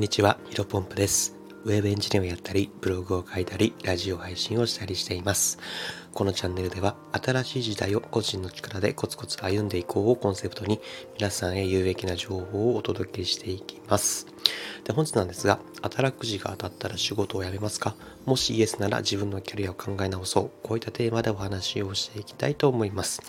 んにちは、ヒロポンプです。ウェブエンジニアをやったり、ブログを書いたり、ラジオ配信をしたりしています。このチャンネルでは、新しい時代を個人の力でコツコツ歩んでいこうをコンセプトに、皆さんへ有益な情報をお届けしていきます。で、本日なんですが、当たらくじが当たったら仕事を辞めますか？もしイエスなら自分のキャリアを考え直そう。こういったテーマでお話をしていきたいと思います。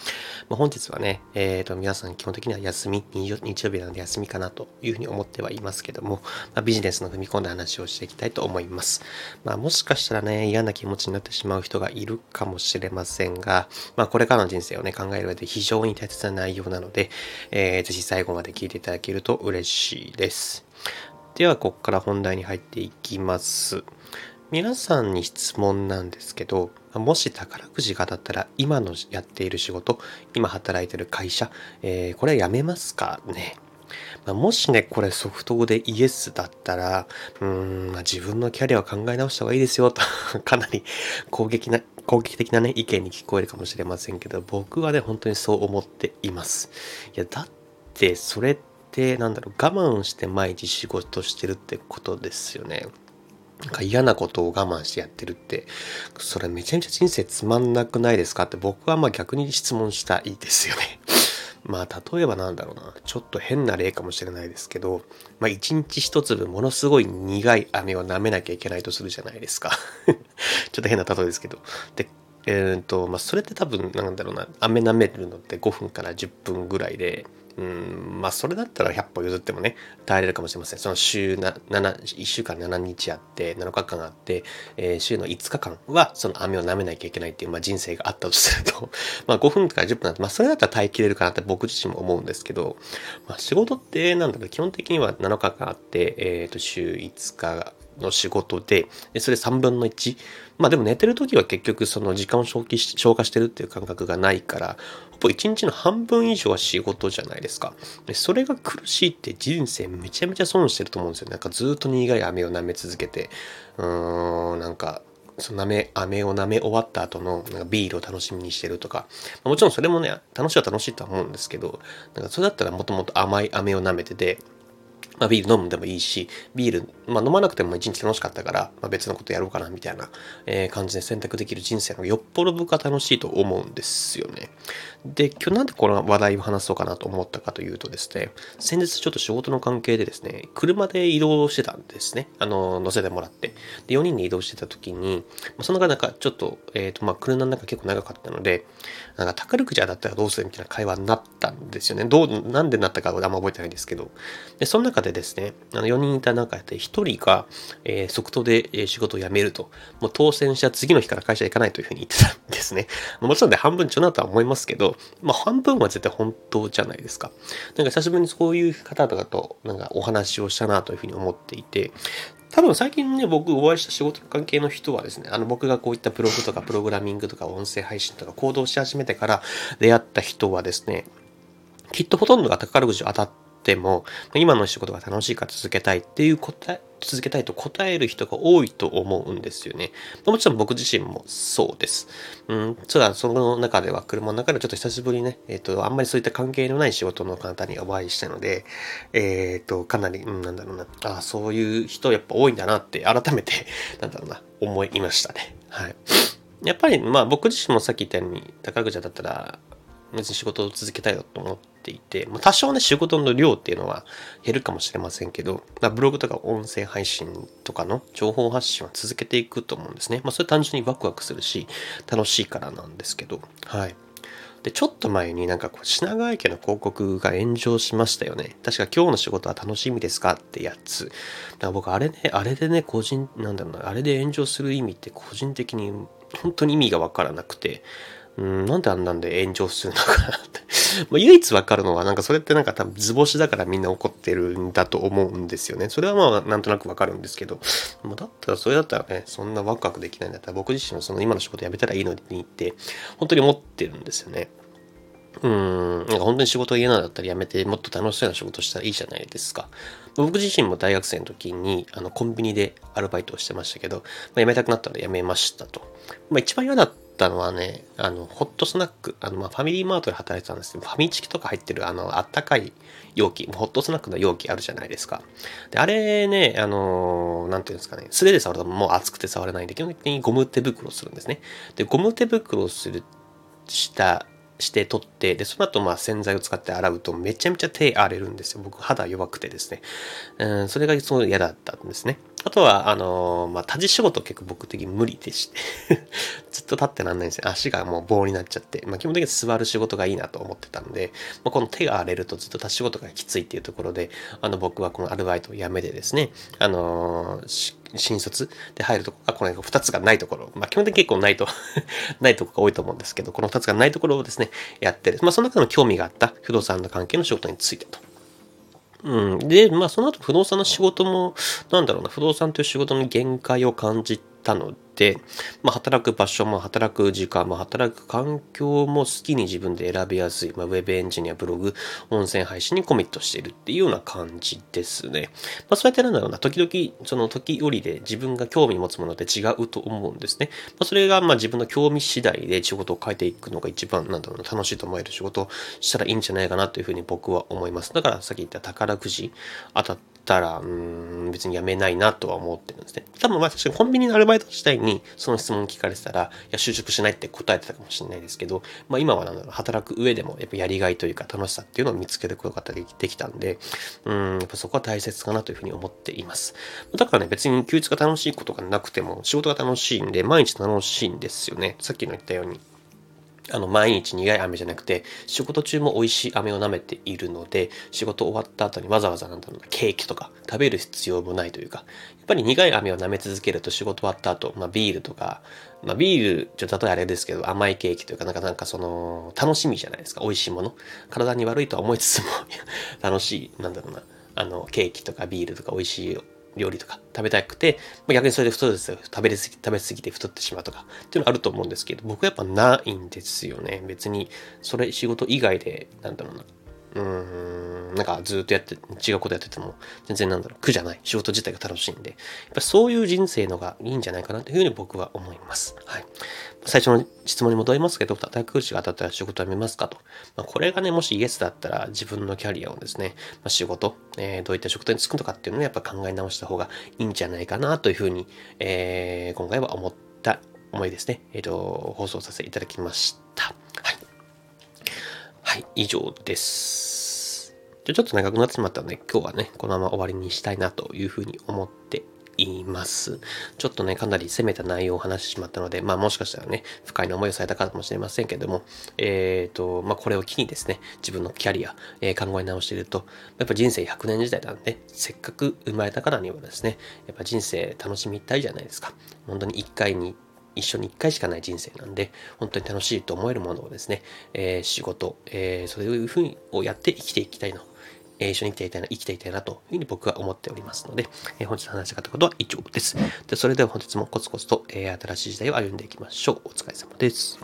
まあ、本日はね、えー、と、皆さん基本的には休み、日曜日なので休みかなというふうに思ってはいますけども、まあ、ビジネスの踏み込んだ話をしていきたいと思います。まあ、もしかしたらね、嫌な気持ちになってしまう人がいるかもしれないしれませんが、まあ、これからの人生をね、考える上で非常に大切な内容なので、えー、ぜひ最後まで聞いていただけると嬉しいです。では、ここから本題に入っていきます。皆さんに質問なんですけど、もし宝くじが当たったら、今のやっている仕事、今働いてる会社、えー、これは辞めますか？ねま、もしね、これソフト語でイエスだったら、うーん、ま、自分のキャリアを考え直した方がいいですよと、かなり攻撃な、攻撃的なね、意見に聞こえるかもしれませんけど、僕はね、本当にそう思っています。いや、だって、それって、なんだろう、我慢して毎日仕事してるってことですよね。なんか嫌なことを我慢してやってるって、それめちゃめちゃ人生つまんなくないですかって僕はまあ逆に質問したいですよね。まあ例えばなんだろうな、ちょっと変な例かもしれないですけど、まあ一日一粒ものすごい苦い飴を舐めなきゃいけないとするじゃないですか。ちょっと変な例えですけど。で、えー、っと、まあそれって多分なんだろうな、飴舐めるのって5分から10分ぐらいで、うん、まあそれだったら100歩譲ってもね、耐えれるかもしれません。その週な7、1週間7日あって、7日間あって、えー、週の5日間はその飴を舐めなきゃいけないっていう、まあ、人生があったとすると、まあ5分から10分なんて、まあそれだったら耐えきれるかなって僕自身も思うんですけど、まあ仕事ってなんだろう、基本的には7日間あって、えっ、ー、と週5日の仕事で、でそれ3分の1。まあでも寝てる時は結局その時間を消し消化してるっていう感覚がないから、ほぼ1日の半分以上は仕事じゃないですか。でそれが苦しいって人生めちゃめちゃ損してると思うんですよ。なんかずっと苦い飴を舐め続けて、うーん、なんか、その舐め、飴を舐め終わった後のなんかビールを楽しみにしてるとか、もちろんそれもね、楽しいは楽しいとは思うんですけど、なんかそれだったらもともと甘い飴を舐めてて、まあ、ビール飲むでもいいし、ビール、まあ、飲まなくても一日楽しかったから、まあ、別のことやろうかなみたいな、えー、感じで選択できる人生のよっぽど僕は楽しいと思うんですよね。で、今日なんでこの話題を話そうかなと思ったかというとですね、先日ちょっと仕事の関係でですね、車で移動してたんですね。あの、乗せてもらって。で、4人で移動してた時に、まあ、その中なんかちょっと、えっ、ー、と、まあ、車の中結構長かったので、なんか宝くじ当たったらどうするみたいな会話になったんですよね。どう、なんでなったかはあんま覚えてないんですけど。で、その中でですね、あの4人いた中で1人が、えー、即答で、仕事を辞めると。もう当選した次の日から会社行かないというふうに言ってたんですね。もちろんね、半分ちょなとは思いますけど、まあ半分は絶対本当じゃないですか。なんか久しぶりにそういう方々となんかお話をしたなというふうに思っていて、多分最近ね、僕お会いした仕事関係の人はですね、あの僕がこういったブログとかプログラミングとか音声配信とか行動し始めてから出会った人はですね、きっとほとんどが宝くじ当たっても、今の仕事が楽しいか続けたいっていう答え、続けたいと答える人が多いと思うんですよね。もちろん僕自身もそうです。うん、ただその中では、車の中でちょっと久しぶりにね、えっ、ー、と、あんまりそういった関係のない仕事の方にお会いしたので、えっ、ー、と、かなり、うん、なんだろうな、あ、そういう人やっぱ多いんだなって改めて、なんだろうな、思いましたね。はい。やっぱり、まあ僕自身もさっき言ったように、宝くじだったら、別に仕事を続けたいよと思っていて、まあ、多少ね、仕事の量っていうのは減るかもしれませんけど、まあ、ブログとか音声配信とかの情報発信は続けていくと思うんですね。まあ、それ単純にワクワクするし、楽しいからなんですけど、はい。で、ちょっと前になんかこう品川駅の広告が炎上しましたよね。確か今日の仕事は楽しみですかってやつ。だから僕あれね、あれでね、個人、なんだろうな、あれで炎上する意味って個人的に本当に意味がわからなくて、うん、なんであんなんで炎上するのかなって。まあ、唯一わかるのは、なんかそれってなんか多分図星だからみんな怒ってるんだと思うんですよね。それはまあなんとなくわかるんですけど、まあ、だったらそれだったらね、そんなワクワクできないんだったら僕自身もその今の仕事辞めたらいいのにって、本当に思ってるんですよね。うん、なんか本当に仕事嫌なんだったら辞めてもっと楽しそうな仕事したらいいじゃないですか。僕自身も大学生の時にあのコンビニでアルバイトをしてましたけど、まあ、辞めたくなったら辞めましたと。まあ、一番嫌だっったのはね、あの、ホットスナック、あの、まあ、ファミリーマートで働いてたんですけど、ファミチキとか入ってる、あの、あったかい容器、ホットスナックの容器あるじゃないですか。で、あれね、あの、なんていうんですかね、素手で触るともう熱くて触れないんで、基本的にゴム手袋をするんですね。で、ゴム手袋をする、したして取って、で、その後まあ洗剤を使って洗うとめちゃめちゃ手荒れるんですよ。僕肌弱くてですね。うん、それがすごい嫌だったんですね。あとは、あのー、まあ、立ち仕事結構僕的に無理でして ずっと立ってなんないんですよ。足がもう棒になっちゃって。まあ、基本的に座る仕事がいいなと思ってたんで、まあ、この手が荒れるとずっと立ち仕事がきついっていうところで、あの、僕はこのアルバイトを辞めてですね、あのー、新卒で入るとこが、この2つがないところ、まあ、基本的に結構ないと ないとこが多いと思うんですけど、この2つがないところをですね、やって、まあ、その中の興味があった不動産の関係の仕事についてと。うん。で、まあその後不動産の仕事も、なんだろうな、不動産という仕事の限界を感じたので、まあ、働く場所も働く時間も働く環境も好きに自分で選びやすい、まあ、ウェブエンジニア、ブログ、音声配信にコミットしているっていうような感じですね。まあ、そうやってなんだろうな、時々、その時折で自分が興味持つものって違うと思うんですね。まあ、それがまあ自分の興味次第で仕事を変えていくのが一番、なんだろうな、楽しいと思える仕事をしたらいいんじゃないかなというふうに僕は思います。だからさっき言った宝くじ当たったら、うん、別に辞めないなとは思ってるんですね。多分まあ確かにコンビニのアルバイト自体にその質問聞かれてたら、いや、就職しないって答えてたかもしれないですけど、まあ今はなんだろう、働く上でもやっぱやりがいというか楽しさっていうのを見つけることができたんで、うん、やっぱそこは大切かなというふうに思っています。だからね、別に休日が楽しいことがなくても、仕事が楽しいんで、毎日楽しいんですよね。さっきの言ったように。あの、毎日苦い飴じゃなくて、仕事中も美味しい飴を舐めているので、仕事終わった後にわざわざなんだろうな、ケーキとか食べる必要もないというか、やっぱり苦い飴を舐め続けると仕事終わった後、まあビールとか、まあビール、ちょっと例えあれですけど、甘いケーキというか、なんかなんかその、楽しみじゃないですか、美味しいもの。体に悪いとは思いつつも 楽しい、なんだろうな、あの、ケーキとかビールとか美味しい料理とか食べたくて、まあ、逆にそれで太る食べれすぎ、食べ過ぎて太ってしまうとかっていうのあると思うんですけど、僕はやっぱないんですよね。別に、それ仕事以外で、なんだろうな、うん、なんかずっとやって、違うことやってても、全然なんだろう、苦じゃない。仕事自体が楽しいんで、やっぱそういう人生のがいいんじゃないかなというふうに僕は思います。はい。最初の質問に戻りますけど、大学士が当たったら仕事を辞めますかと。まあ、これがね、もしイエスだったら自分のキャリアをですね、まあ、仕事、えー、どういった仕事に就くのかっていうのをやっぱ考え直した方がいいんじゃないかなというふうに、えー、今回は思った思いですね。えっ、ー、と、放送させていただきました。はい。はい、以上です。じゃちょっと長くなってしまったので、今日はね、このまま終わりにしたいなというふうに思っています。ちょっとね、かなり攻めた内容を話してしまったので、まあもしかしたらね、不快な思いをされたかもしれませんけども、えっ、ー、と、まあこれを機にですね、自分のキャリア、えー、考え直していると、やっぱ人生100年時代なんで、せっかく生まれたからにはですね、やっぱ人生楽しみたいじゃないですか。本当に1回に一緒に一回しかない人生なんで、本当に楽しいと思えるものをですね、えー、仕事、えー、そういうふうにをやって生きていきたいのえ一緒に生きていたいな、生きていたいなというふうに僕は思っておりますので、え本日話したかったことは以上です。でそれでは本日もコツコツと、え新しい時代を歩んでいきましょう。お疲れ様です。